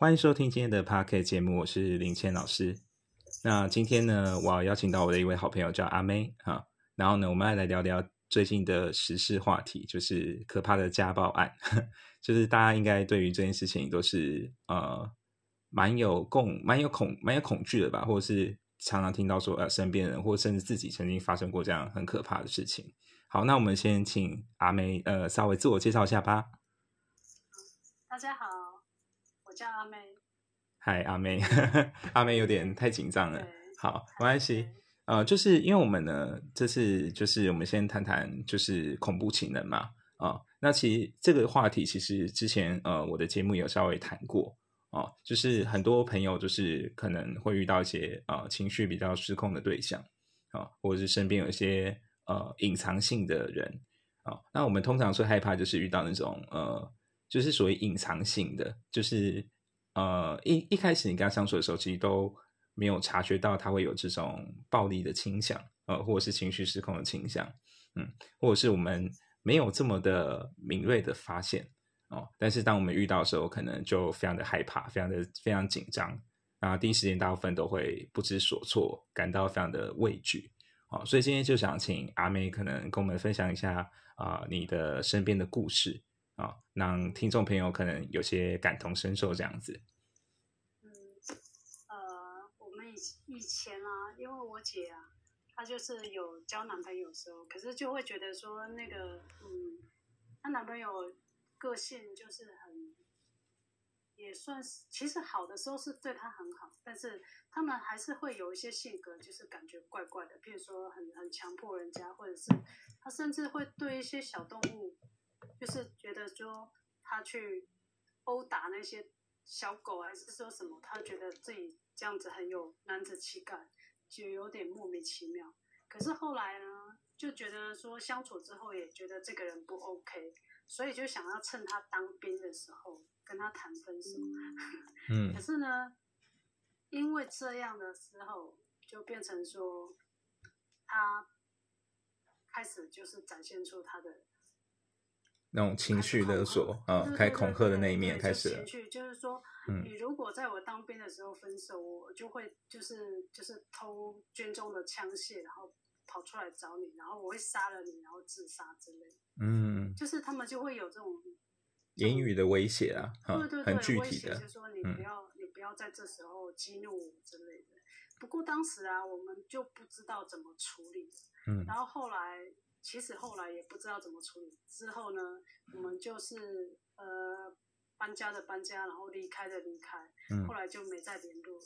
欢迎收听今天的 p a r k e t 节目，我是林谦老师。那今天呢，我要邀请到我的一位好朋友叫阿妹啊，然后呢，我们来聊聊最近的时事话题，就是可怕的家暴案。就是大家应该对于这件事情都是呃蛮有共、蛮有恐、蛮有恐惧的吧，或者是常常听到说呃身边人或甚至自己曾经发生过这样很可怕的事情。好，那我们先请阿妹呃稍微自我介绍一下吧。大家好，叫阿妹。嗨，阿妹，阿妹有点太紧张了。好，没关系。呃，就是因为我们呢，这次就是我们先谈谈就是恐怖情人嘛。啊，那其实这个话题其实之前呃我的节目有稍微谈过啊，就是很多朋友就是可能会遇到一些呃情绪比较失控的对象啊，或者是身边有一些呃隐藏性的人啊。那我们通常最害怕就是遇到那种呃，就是属于隐藏性的，就是呃一一开始你跟他相处的时候，其实都没有察觉到他会有这种暴力的倾向，呃，或者是情绪失控的倾向，嗯，或者是我们。没有这么的敏锐的发现哦，但是当我们遇到的时候，可能就非常的害怕，非常的非常紧张，啊，第一时间大部分都会不知所措，感到非常的畏惧，哦，所以今天就想请阿妹可能跟我们分享一下啊，你的身边的故事啊，让听众朋友可能有些感同身受这样子。嗯，呃，我们以以前啊，因为我姐啊。她就是有交男朋友的时候，可是就会觉得说那个，嗯，她男朋友个性就是很，也算是其实好的时候是对她很好，但是他们还是会有一些性格，就是感觉怪怪的，譬如说很很强迫人家，或者是他甚至会对一些小动物，就是觉得说他去殴打那些小狗，还是说什么，他觉得自己这样子很有男子气概。就有点莫名其妙，可是后来呢，就觉得说相处之后也觉得这个人不 OK，所以就想要趁他当兵的时候跟他谈分手。嗯，可是呢，因为这样的时候就变成说，他开始就是展现出他的。那种情绪勒索啊，开恐吓的那一面开始。情绪就是说，你如果在我当兵的时候分手，我就会就是就是偷军中的枪械，然后跑出来找你，然后我会杀了你，然后自杀之类。嗯，就是他们就会有这种言语的威胁啊，对对对，很具体的，就是说你不要你不要在这时候激怒我之类的。不过当时啊，我们就不知道怎么处理。嗯，然后后来。其实后来也不知道怎么处理，之后呢，我们就是呃搬家的搬家，然后离开的离开，后来就没再联络。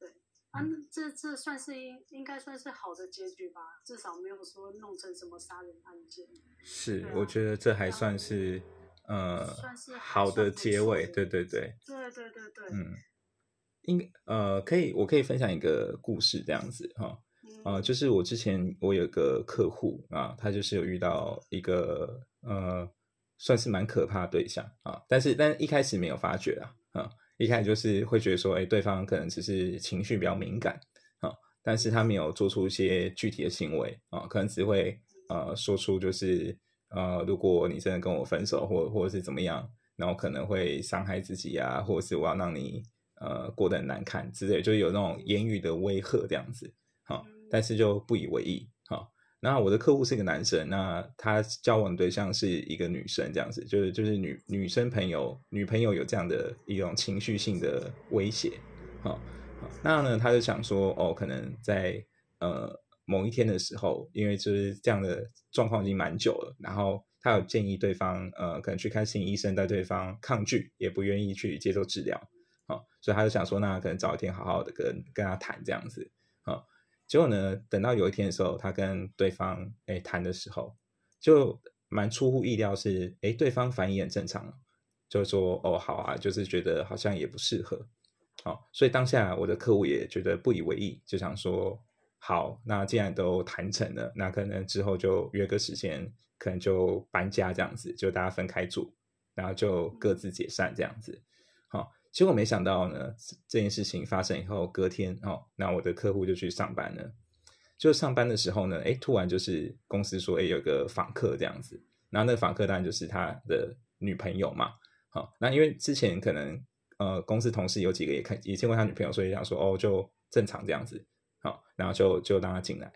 对，啊，这这算是应应该算是好的结局吧，至少没有说弄成什么杀人案件。是，我觉得这还算是呃算是好的结尾。对对对。对对对对。嗯，应呃可以，我可以分享一个故事这样子哈。啊，就是我之前我有个客户啊，他就是有遇到一个呃，算是蛮可怕的对象啊，但是但一开始没有发觉啊，啊，一开始就是会觉得说，哎，对方可能只是情绪比较敏感啊，但是他没有做出一些具体的行为啊，可能只会呃说出就是呃，如果你真的跟我分手，或或者是怎么样，然后可能会伤害自己啊，或者是我要让你呃过得很难看之类，就有那种言语的威吓这样子，但是就不以为意，好。那我的客户是一个男生，那他交往对象是一个女生，这样子，就是就是女女生朋友，女朋友有这样的一种情绪性的威胁，好。那呢，他就想说，哦，可能在呃某一天的时候，因为就是这样的状况已经蛮久了，然后他有建议对方，呃，可能去看心理医生，但对方抗拒，也不愿意去接受治疗，好，所以他就想说，那可能找一天好好的跟跟他谈这样子，结果呢？等到有一天的时候，他跟对方哎谈的时候，就蛮出乎意料，是哎对方反应很正常，就说哦好啊，就是觉得好像也不适合，哦，所以当下我的客户也觉得不以为意，就想说好，那既然都谈成了，那可能之后就约个时间，可能就搬家这样子，就大家分开住，然后就各自解散这样子，结果没想到呢，这件事情发生以后，隔天哦，那我的客户就去上班了。就上班的时候呢，哎，突然就是公司说，哎，有个访客这样子。然后那个访客当然就是他的女朋友嘛。好，那因为之前可能呃公司同事有几个也看也见过他女朋友，所以想说哦就正常这样子，好，然后就就让他进来，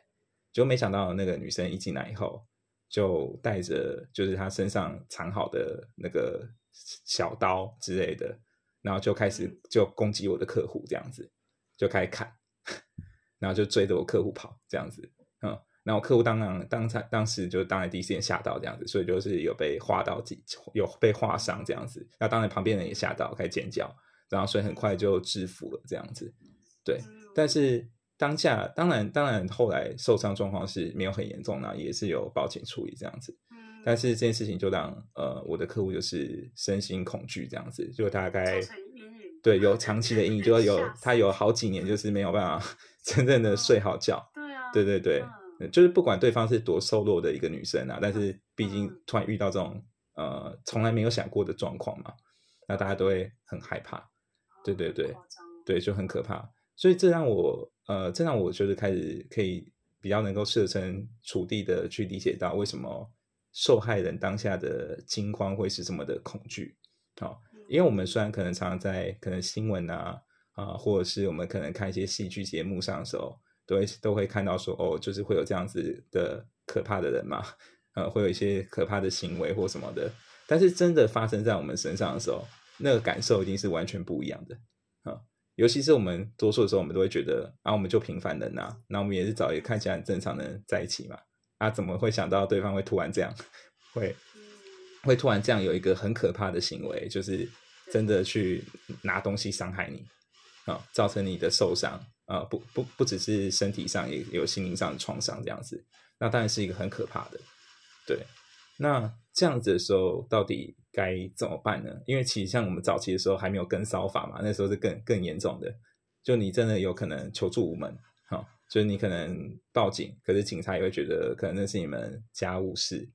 就没想到那个女生一进来以后，就带着就是她身上藏好的那个小刀之类的，然后就开始就攻击我的客户这样子，就开始砍，然后就追着我客户跑这样子，嗯。然后客户当然当场当时就当然第一时间吓到这样子，所以就是有被划到几有被划伤这样子。那当然旁边人也吓到，开始尖叫，然后所以很快就制服了这样子。对，但是当下当然当然后来受伤状况是没有很严重然后，也是有报警处理这样子。但是这件事情就让呃我的客户就是身心恐惧这样子，就大概对有长期的阴影，就有他有好几年就是没有办法 真正的睡好觉。对啊，对对对。就是不管对方是多瘦弱的一个女生啊，但是毕竟突然遇到这种呃从来没有想过的状况嘛，那大家都会很害怕。对对对，对就很可怕。所以这让我呃，这让我就是开始可以比较能够设身处地的去理解到为什么受害人当下的惊慌会是这么的恐惧。好，因为我们虽然可能常常在可能新闻啊啊，或者是我们可能看一些戏剧节目上的时候。都会都会看到说哦，就是会有这样子的可怕的人嘛，呃，会有一些可怕的行为或什么的。但是真的发生在我们身上的时候，那个感受一定是完全不一样的啊。尤其是我们多数的时候，我们都会觉得啊，我们就平凡人呐，那我们也是找一个看起来很正常的人在一起嘛，啊，怎么会想到对方会突然这样，会会突然这样有一个很可怕的行为，就是真的去拿东西伤害你啊，造成你的受伤。啊，不不不只是身体上，也有心灵上的创伤，这样子，那当然是一个很可怕的。对，那这样子的时候，到底该怎么办呢？因为其实像我们早期的时候还没有跟骚法嘛，那时候是更更严重的，就你真的有可能求助无门，哈，就是你可能报警，可是警察也会觉得可能那是你们家务事，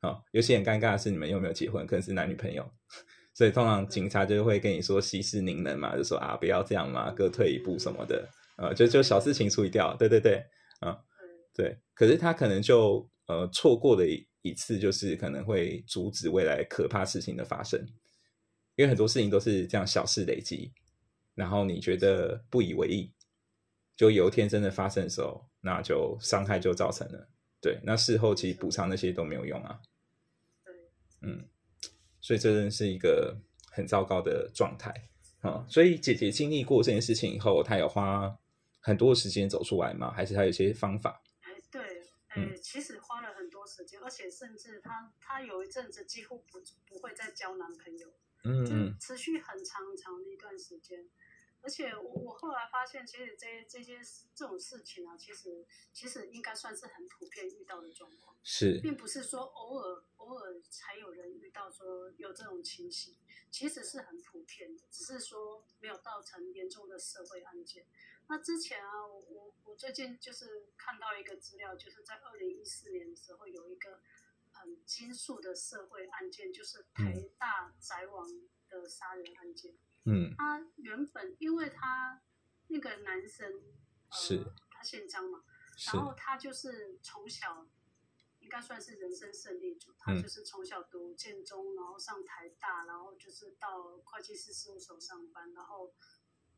啊，尤其很尴尬的是你们又没有结婚，可能是男女朋友。所以通常警察就会跟你说息事宁人嘛，就说啊不要这样嘛，各退一步什么的。呃，就就小事情处理掉，对对对，嗯，对。可是他可能就呃错过了一一次，就是可能会阻止未来可怕事情的发生，因为很多事情都是这样小事累积，然后你觉得不以为意，就有一天真的发生的时候，那就伤害就造成了。对，那事后其实补偿那些都没有用啊。嗯，所以这真是一个很糟糕的状态啊。所以姐姐经历过这件事情以后，她有花。很多时间走出来吗？还是她有些方法？哎，对，哎，其实花了很多时间，而且甚至她她有一阵子几乎不不会再交男朋友，嗯嗯，持续很长很长的一段时间。而且我我后来发现，其实这这些这种事情啊，其实其实应该算是很普遍遇到的状况，是，并不是说偶尔偶尔才有人遇到说有这种情形，其实是很普遍的，只是说没有造成严重的社会案件。那之前啊，我我我最近就是看到一个资料，就是在二零一四年的时候，有一个很惊悚的社会案件，就是台大宅王的杀人案件。嗯，他原本因为他那个男生是，他姓张嘛，然后他就是从小应该算是人生胜利组，他就是从小读建中，然后上台大，然后就是到会计师事务所上班，然后。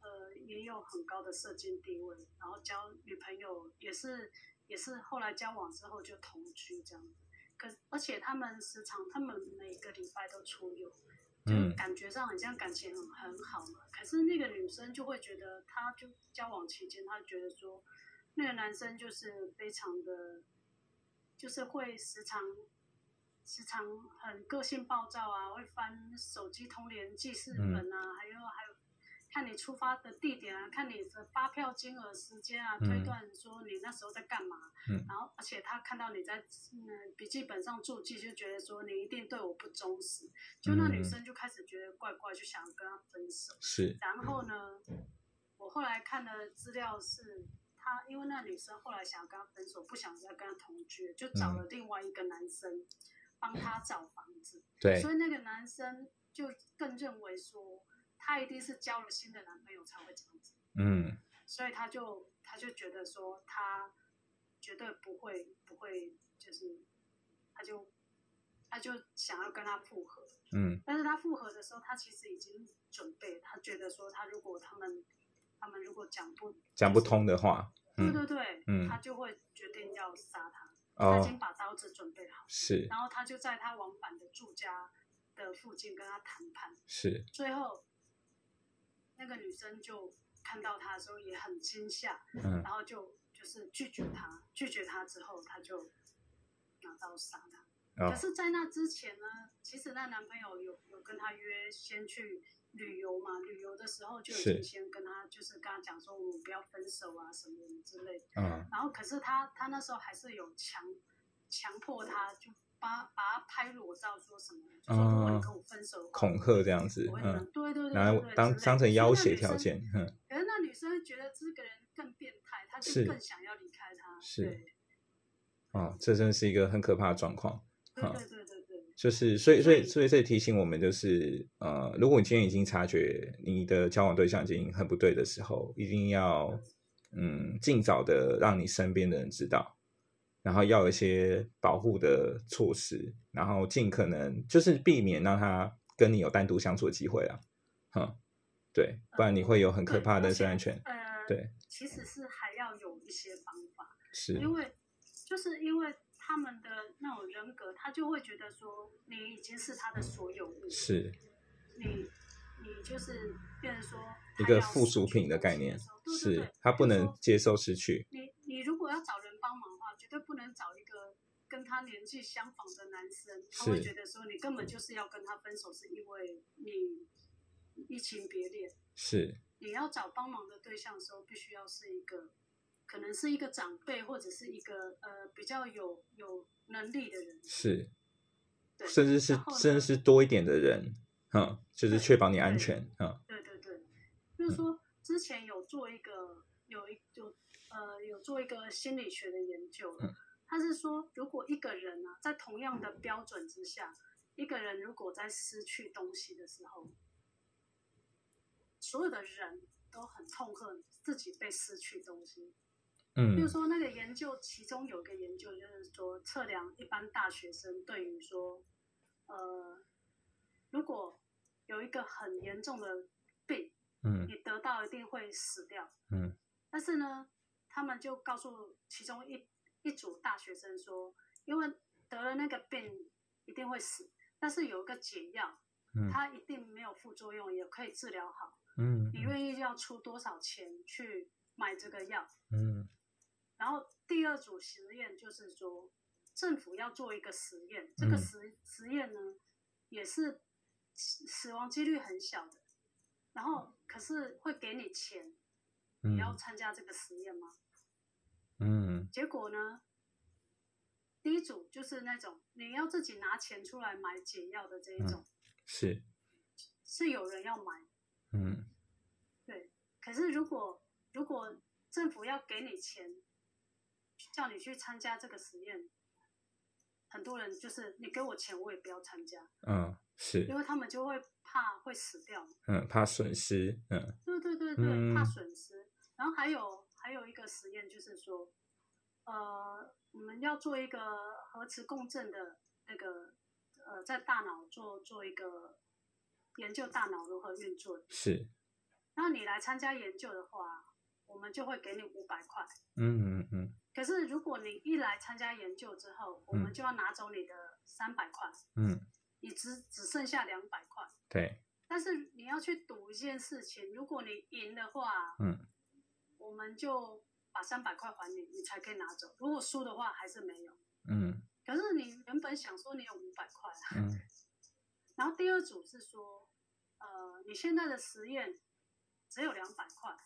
呃，也有很高的社经地位，然后交女朋友也是，也是后来交往之后就同居这样子。可而且他们时常，他们每个礼拜都出游，就感觉上很像感情很很好嘛。可是那个女生就会觉得，她就交往期间，她觉得说，那个男生就是非常的，就是会时常，时常很个性暴躁啊，会翻手机通联记事本啊，还有还有。看你出发的地点啊，看你的发票金额、时间啊，推断说你那时候在干嘛。嗯。然后，而且他看到你在嗯笔记本上注记，就觉得说你一定对我不忠实。就那女生就开始觉得怪怪，就想跟他分手。是。然后呢，我后来看的资料是，他因为那女生后来想要跟他分手，不想再跟他同居，就找了另外一个男生帮他找房子。对。所以那个男生就更认为说。她一定是交了新的男朋友才会这样子，嗯，所以她就她就觉得说她绝对不会不会就是，她就她就想要跟他复合，嗯。但是她复合的时候，她其实已经准备，她觉得说她如果他们他们如果讲不讲不通的话，对嗯。对对，嗯。他就会决定要杀他。他已哦经把刀子准备好，是。然后他就在他往返的住家的附近跟他谈判。是。最后，那个女生就看到他的时候也很惊吓，嗯然后就就是拒绝他，拒绝他之后，他就拿刀杀他。哦可是，在那之前呢，其实那男朋友有有跟他约先去旅游嘛，旅游的时候就已是经先跟他就是跟他讲说我们不要分手啊什么之类的。嗯然后可是他他那时候还是有强强迫他，就把把他拍裸照说什么，就说如果你跟我分手，恐吓这样子嗯对对对，然后当当成要挟条。件，嗯可是那女生觉得这个人更变态，她就更想要离开他。是对哦，这真的是一个很可怕的状况。对对对对对，就是，所以，所以，所以所以这提醒我们，就是，呃，如果你今天已经察觉你的交往对象已经很不对的时候，一定要，嗯，尽早的让你身边的人知道，然后要有一些保护的措施，然后尽可能就是避免让他跟你有单独相处的机会啊，哼，对，不然你会有很可怕的人身安全，呃，对，其实是还要有一些方法，是，因为就是因为他们的那种人格，他就会觉得说你已经是他的所有物，是你你就是变成说一个附属品的概念是他不能接受失去，你你如果要找人帮忙绝对不能找一个跟他年纪相仿的男生，他会觉得说你根本就是要跟他分手，是因为你移情别恋。是，你要找帮忙的对象的时候，必须要是一个，可能是一个长辈或者是一个呃比较有有能力的人，是，对，甚至是甚至是多一点的人，嗯，就是确保你安全，嗯，对对对，就是说之前有做一个有一有呃有做一个心理学的研究嗯，他是说如果一个人啊在同样的标准之下，一个人如果在失去东西的时候，所有的人都很痛恨自己被失去东西。比如嗯，说那个研究，其中有一个研究就是说测量一般大学生对于说，呃，如果有一个很严重的病，嗯。你得到一定会死掉。嗯。但是呢，他们就告诉其中一一组大学生说，因为得了那个病一定会死，但是有一个解药，嗯它一定没有副作用，也可以治疗好。嗯你愿意要出多少钱去买这个药？嗯然后第二组实验就是说，政府要做一个实验，这个嗯实实验呢，也是死死亡几率很小的，然后可是会给你钱，你要嗯。参加这个实验吗？嗯。结果呢，第一组就是那种你要自己拿钱出来买解药的这一种，是，是有人要买，嗯。对。可是如果如果政府要给你钱，叫你去参加这个实验，很多人就是你给我钱，我也不要参加，嗯是。因，为他们就会怕会死掉。嗯怕损失，嗯对对对对，嗯怕损失。然后还有还有一个实验就是说，呃，我们要做一个核磁共振的那个呃，在大脑做做一个研究大脑如何运作。是，那你来参加研究的话，我们就会给你五百块。嗯嗯嗯可是如果你一来参加研究之后，我们嗯就要拿走你的三百块，嗯，你只只剩下两百块。对，但是你要去赌一件事情，如果你赢的话，嗯我们就把三百块还你，你才可以拿走。如果输的话，还是没有。嗯可是你原本想说你有五百块啊，嗯 然后第二组是说，呃，你现在的实验只有两百块，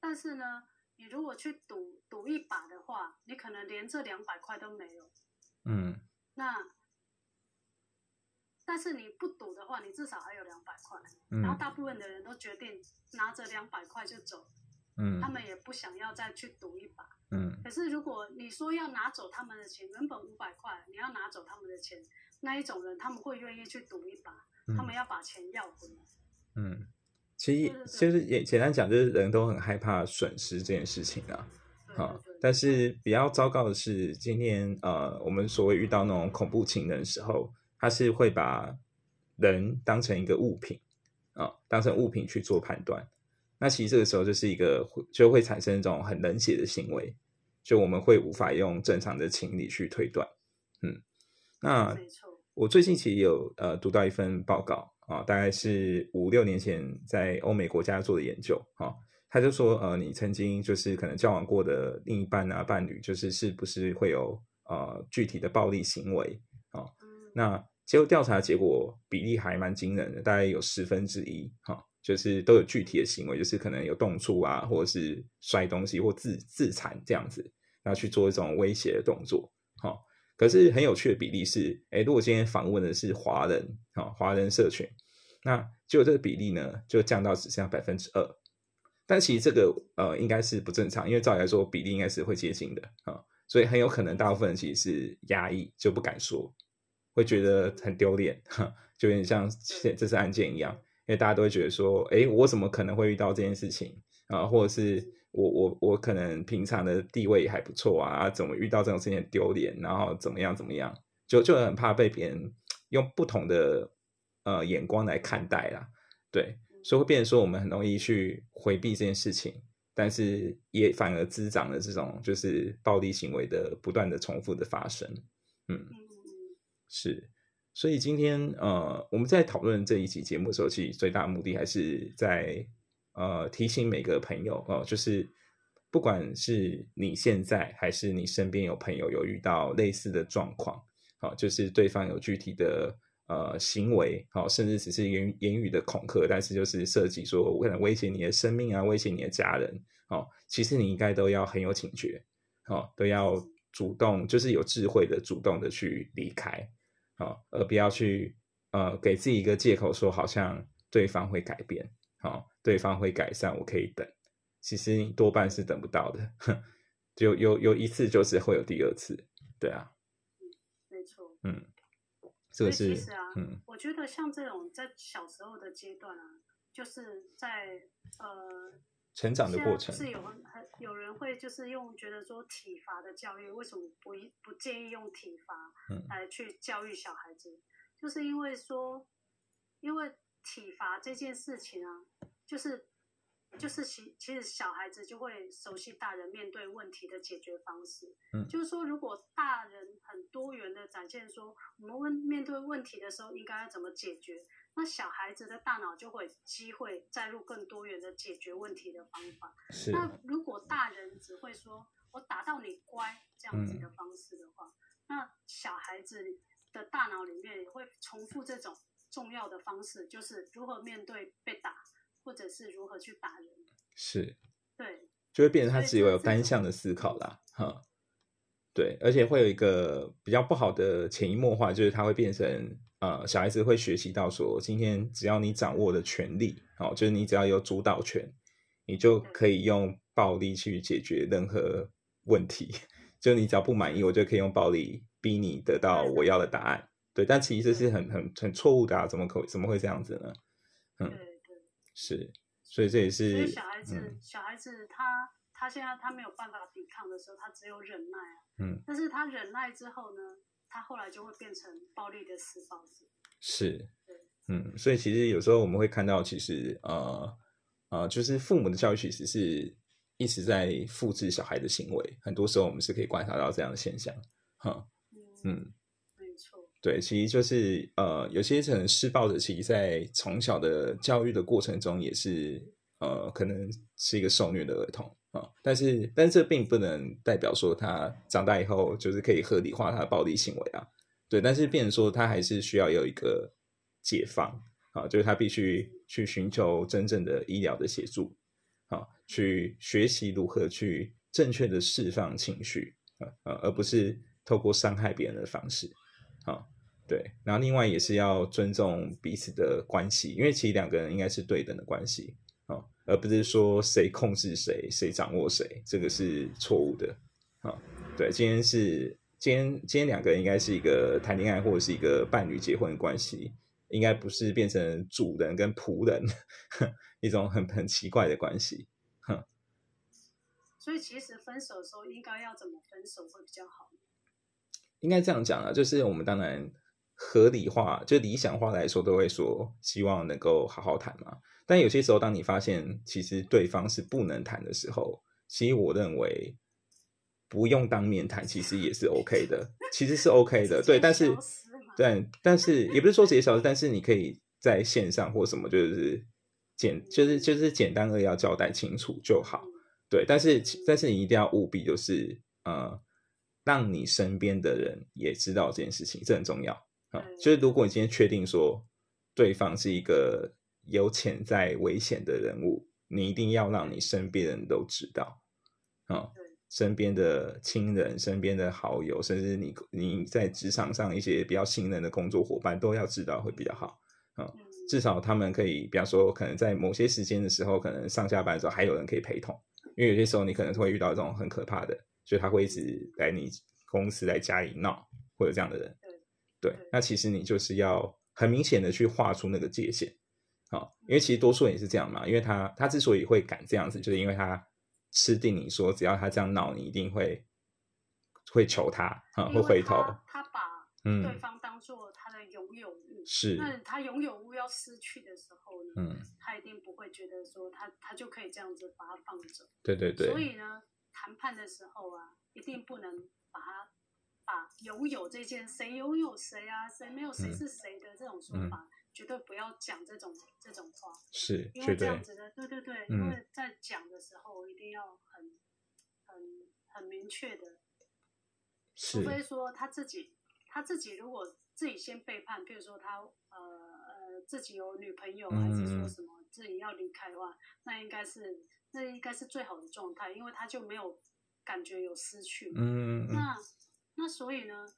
但是呢，你如果去赌赌一把的话，你可能连这两百块都没有。嗯那但是你不赌的话，你至少还有两百块。然后嗯大部分的人都决定拿着两百块就走，嗯他们也不想要再去赌一把。嗯可是如果你说要拿走他们的钱，原本五百块，你要拿走他们的钱，那一种人他们会愿意去赌一把，他们要把钱要回来。嗯，其实其实就是也简单讲，就是人都很害怕损失这件事情啊。对啊但是比较糟糕的是，今天呃，我们所谓遇到那种恐怖情人的时候，他是会把人当成一个物品啊，当成物品去做判断。那其实这个时候就是一个就会产生一种很冷血的行为，就我们会无法用正常的情理去推断。嗯，那我最近其实有呃读到一份报告啊，大概是五六年前在欧美国家做的研究啊，他就说呃，你曾经就是可能交往过的另一半啊伴侣，就是是不是会有呃具体的暴力行为啊？那结果调查结果比例还蛮惊人的，大概有十分之一哈。就是都有具体的行为，就是可能有动处啊，或者是摔东西或自自残这样子，然后去做一种威胁的动作。哈，可是很有趣的比例是，哎，如果今天访问的是华人，哈，华人社群，那就这个比例呢，就降到只剩下百分之二。但其实这个呃，应该是不正常，因为照理来说，比例应该是会接近的啊，所以很有可能大部分人其实是压抑，就不敢说，会觉得很丢脸，哈，就有点像这这次案件一样。因为大家都会觉得说，哎，我怎么可能会遇到这件事情啊？或者是我我我可能平常的地位还不错啊，怎么遇到这种事情丢脸？然后怎么样怎么样？就就很怕被别人用不同的呃眼光来看待啦。对，所以会变成说我们很容易去回避这件事情，但是也反而滋长了这种就是暴力行为的不断的重复的发生。嗯，是。所以今天呃，我们在讨论这一期节目的时候，其实最大的目的还是在呃提醒每个朋友哦，就是不管是你现在还是你身边有朋友有遇到类似的状况，好，就是对方有具体的呃行为，好，甚至只是言言语的恐吓，但是就是涉及说我可能威胁你的生命啊，威胁你的家人，哦，其实你应该都要很有警觉，哦，都要主动，就是有智慧的主动的去离开。啊，而不要去呃给自己一个借口，说好像对方会改变，好，对方会改善，我可以等。其实你多半是等不到的，就有有一次就是会有第二次，对啊，没错，嗯，这个是啊，嗯，我觉得像这种在小时候的阶段啊，就是在呃成长的过程，是有很有人会就是用觉得说体罚的教育，为什么不不建议用体罚来去教育小孩子？就是因为说，因为体罚这件事情啊，就是。就是其其实小孩子就会熟悉大人面对问题的解决方式。嗯，就是说，如果大人很多元的展现说，我们问面对问题的时候应该要怎么解决，那小孩子的大脑就会机会载入更多元的解决问题的方法。是。那如果大人只会说我打到你乖这样子的方式的话，那小孩子的大脑里面也会重复这种重要的方式，就是如何面对被打。或者是如何去打人，是，对，就会变成他只有有单向的思考啦，哈，对，而且会有一个比较不好的潜移默化，就是他会变成，呃，小孩子会学习到说，今天只要你掌握的权利，哦，就是你只要有主导权，你就可以用暴力去解决任何问题，就你只要不满意，我就可以用暴力逼你得到我要的答案，对，但其实这是很很很错误的啊，怎么可怎么会这样子呢？嗯。对是，所以这也是。小孩子，小孩子他他现在他没有办法抵抗的时候，他只有忍耐啊。嗯。但是他忍耐之后呢，他后来就会变成暴力的施暴者。是。对。嗯，所以其实有时候我们会看到，其实呃呃，就是父母的教育其实是一直在复制小孩的行为，很多时候我们是可以观察到这样的现象。哈。嗯。对，其实就是呃，有些可能施暴者，其实在从小的教育的过程中，也是呃，可能是一个受虐的儿童啊。但是，但这并不能代表说他长大以后就是可以合理化他的暴力行为啊。对，但是变说他还是需要有一个解放啊，就是他必须去寻求真正的医疗的协助啊，去学习如何去正确的释放情绪啊，呃，而不是透过伤害别人的方式啊。对，然后另外也是要尊重彼此的关系，因为其实两个人应该是对等的关系啊，而不是说谁控制谁，谁掌握谁，这个是错误的啊。对，今天是今天今天两个人应该是一个谈恋爱或者是一个伴侣结婚的关系，应该不是变成主人跟仆人 一种很很奇怪的关系。哼。所以其实分手的时候应该要怎么分手会比较好？应该这样讲啊，就是我们当然。合理化，就理想化来说，都会说希望能够好好谈嘛。但有些时候，当你发现其实对方是不能谈的时候，其实我认为不用当面谈，其实也是 OK 的，其实是 OK 的。对，但是对，但是也不是说直接消失，但是你可以在线上或什么，就是简，就是就是简单的要交代清楚就好。对，但是但是你一定要务必就是呃，让你身边的人也知道这件事情，这很重要啊。就是如果你今天确定说对方是一个有潜在危险的人物，你一定要让你身边人都知道啊，身边的亲人、身边的好友，甚至你你在职场上一些比较信任的工作伙伴都要知道会比较好啊。至少他们可以，比方说，可能在某些时间的时候，可能上下班的时候还有人可以陪同。因为有些时候你可能会遇到这种很可怕的，所以他会一直来你公司来家里闹，会有这样的人。对，那其实你就是要很明显的去画出那个界限，好，因为其实多数人也是这样嘛，因为他他之所以会敢这样子，就是因为他吃定你说只要他这样闹，你一定会会求他啊，会回头。他把对方当做他的拥有物，是那他拥有物要失去的时候呢，嗯，他一定不会觉得说他他就可以这样子把它放走。对对对。所以呢，谈判的时候啊，一定不能把它把拥有这件谁拥有谁啊，谁没有谁是谁的这种说法，绝对不要讲这种这种话。是，因为这样子的，对对对，因为在讲的时候一定要很很很明确的。除非说他自己，他自己如果自己先背叛，比如说他呃呃自己有女朋友，还是说什么自己要离开的话，那应该是那应该是最好的状态，因为他就没有感觉有失去。嗯那那所以呢，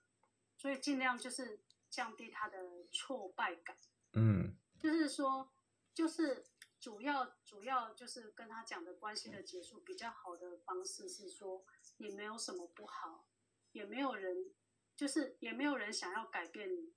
所以尽量就是降低他的挫败感。嗯。就是说，就是主要主要就是跟他讲的关系的结束比较好的方式是说，你没有什么不好。也没有人，就是也没有人想要改变你，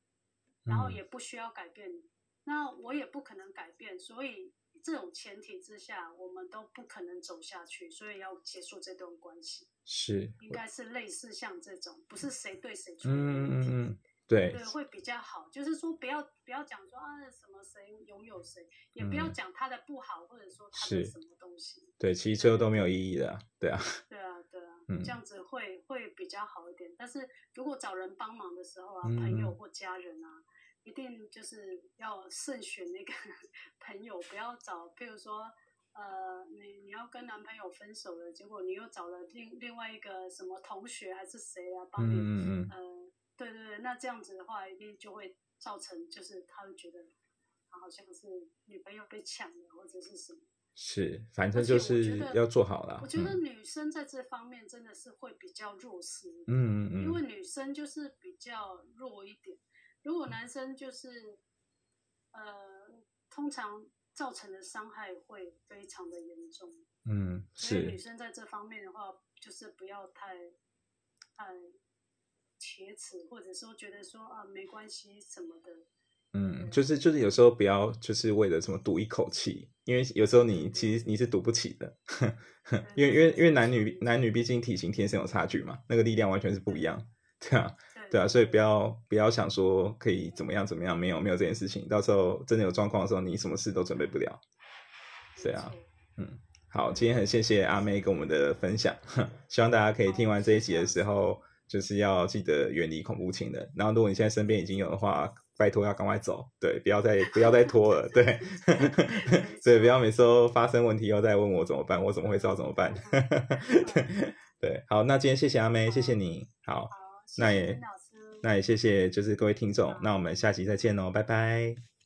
然后也不需要改变你，那我也不可能改变，所以这种前提之下，我们都不可能走下去，所以要结束这段关系。是，应该是类似像这种，不是谁对谁错。嗯嗯嗯。对对，会比较好。就是说，不要不要讲说啊什么谁拥有谁，也不要讲他的不好，或者说他的什么东西。对，其实最后都没有意义的，对啊。对啊，对啊，这样子会会比较好一点。但是如果找人帮忙的时候啊，朋友或家人啊，一定就是要慎选那个 朋友，不要找，譬如说，呃，你你要跟男朋友分手了，结果你又找了另另外一个什么同学还是谁啊，帮你，呃。对对对，那这样子的话，一定就会造成，就是他会觉得，他好像是女朋友被抢了，或者是什么。是，反正就是要做好了。我觉得女生在这方面真的是会比较弱势。嗯嗯嗯。因为女生就是比较弱一点，如果男生就是，呃，通常造成的伤害会非常的严重。嗯，是。女生在这方面的话，就是不要太，太。铁齿，或者说觉得说啊没关系什么的，嗯，就是就是有时候不要就是为了什么赌一口气，因为有时候你其实你是赌不起的，因为因为因为男女男女毕竟体型天生有差距嘛，那个力量完全是不一样，对啊，对啊，所以不要不要想说可以怎么样怎么样，没有没有这件事情，到时候真的有状况的时候，你什么事都准备不了，对啊，嗯，好，今天很谢谢阿妹跟我们的分享，希望大家可以听完这一集的时候。就是要记得远离恐怖情人，然后如果你现在身边已经有的话，拜托要赶快走，对，不要再不要再拖了，对，所以不要每次都发生问题又再问我怎么办，我怎么会知道怎么办？对 对，好，那今天谢谢阿妹，谢谢你，好，那也那也谢谢就是各位听众，那我们下期再见喽，拜拜。